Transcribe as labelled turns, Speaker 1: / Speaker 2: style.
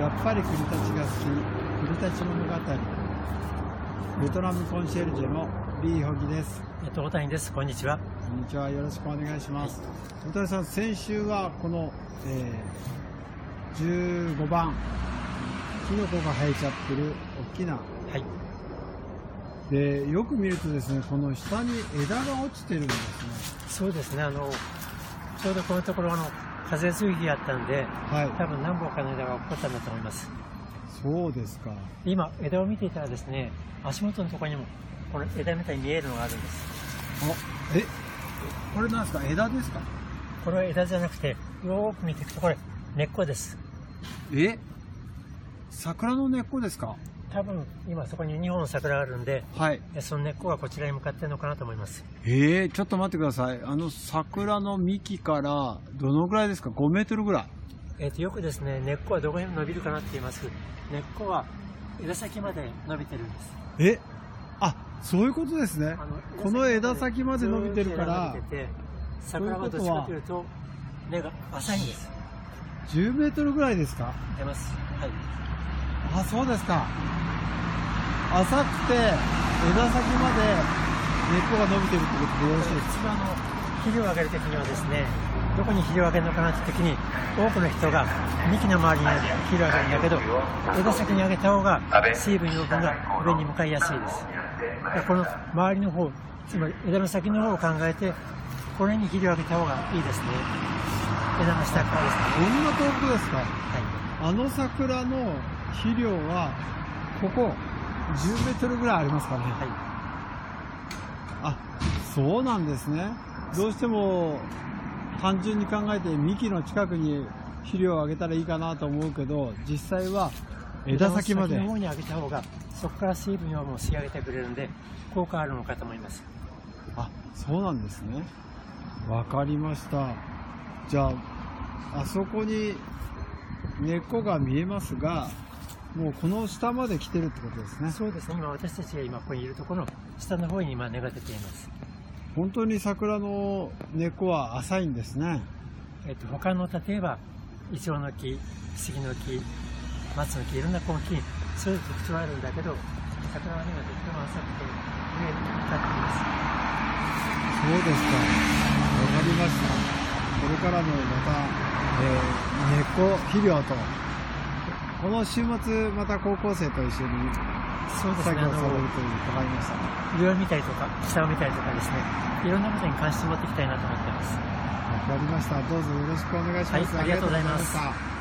Speaker 1: やっぱり国立が好き国立物語ベトナムコンシェルジェのリー・ホギです
Speaker 2: えっと、大谷です。こんにちは。
Speaker 1: こんにちはよろしくお願いします、大谷さん先週はこの、えー15番キノコが生えちゃってる大きな
Speaker 2: はい。
Speaker 1: でよく見るとですねこの下に枝が落ちてるんですね
Speaker 2: そうですね。あの、ちょうどこのところ、あの、風水日やったんで、
Speaker 1: はい
Speaker 2: 多分何本かの枝が落っこったんだと思います。
Speaker 1: そうですか
Speaker 2: 今、枝を見ていたらですね、足元のところにも、この枝みたいに見えるのがあるんです。
Speaker 1: あえこれなんですか？枝ですか？
Speaker 2: これは枝じゃなくて、よーく見ていくと、これ、根っこです。
Speaker 1: え？桜の根っこですか？
Speaker 2: 多分、今そこに2本桜があるんで、
Speaker 1: はい。
Speaker 2: えその根っこがこちらに向かってるのかなと思います。
Speaker 1: えー、ちょっと待ってください。あの桜の幹からどのぐらいですか？5メートルぐらい？
Speaker 2: えっ、と、よくですね、根っこはどこに伸びるかなって言います。根っこは枝先まで伸びてるんです。
Speaker 1: え？あそういうことですね。この枝先まで伸びてるから。
Speaker 2: 桜はどっちかというと根が浅いんです。
Speaker 1: 10メートルぐらいですか？
Speaker 2: 出ます。はい
Speaker 1: あそうですか。浅くて枝先まで根っこが伸びてるってことでよろしいですか？
Speaker 2: 肥料をあげるときにはですねどこに肥料をあげるのかなって時に多くの人が幹の周りに肥料をあげるんだけど枝先にあげた方が水分養分が上に向かいやすいです。でこの周りの方つまり枝の先の方を考えてこれに肥料をあげた方がいいですね。枝の下からですね。
Speaker 1: こんな遠くですか？
Speaker 2: はい。
Speaker 1: あの桜の肥料はここ10メートルぐらいありますかね。
Speaker 2: はい。
Speaker 1: あそうなんですね。どうしても単純に考えて幹の近くに肥料をあげたらいいかなと思うけど実際は枝先まで。
Speaker 2: の方に上げた方がそこから水分をもう吸い上げてくれるんで効果あるのかと思います。
Speaker 1: あそうなんですね。わかりました。じゃああそこに根っこが見えますがもうこの下まで来てるってことですね。
Speaker 2: そうですね。今私たちが今ここにいるところの下の方に今根が出ています。
Speaker 1: 本当に桜の根っこは浅いんですね。
Speaker 2: えっと他の例えばイチョウの木杉の木松の木いろんな根木にそういう特徴があるんだけど桜の根がとっても浅くて上に立っています。
Speaker 1: そうですか。わかりました。これからもまた、えー根っこ肥料とこの週末また高校生と一緒に
Speaker 2: そうですねあ
Speaker 1: 作業される
Speaker 2: の
Speaker 1: という伺いました。
Speaker 2: 上を見たりとか下を見たりとかですね。いろんなことに関心を持っていきたいなと思ってます。
Speaker 1: わかりました。どうぞよろしくお願いします、
Speaker 2: はいありがとうございます。
Speaker 1: ありがとうございました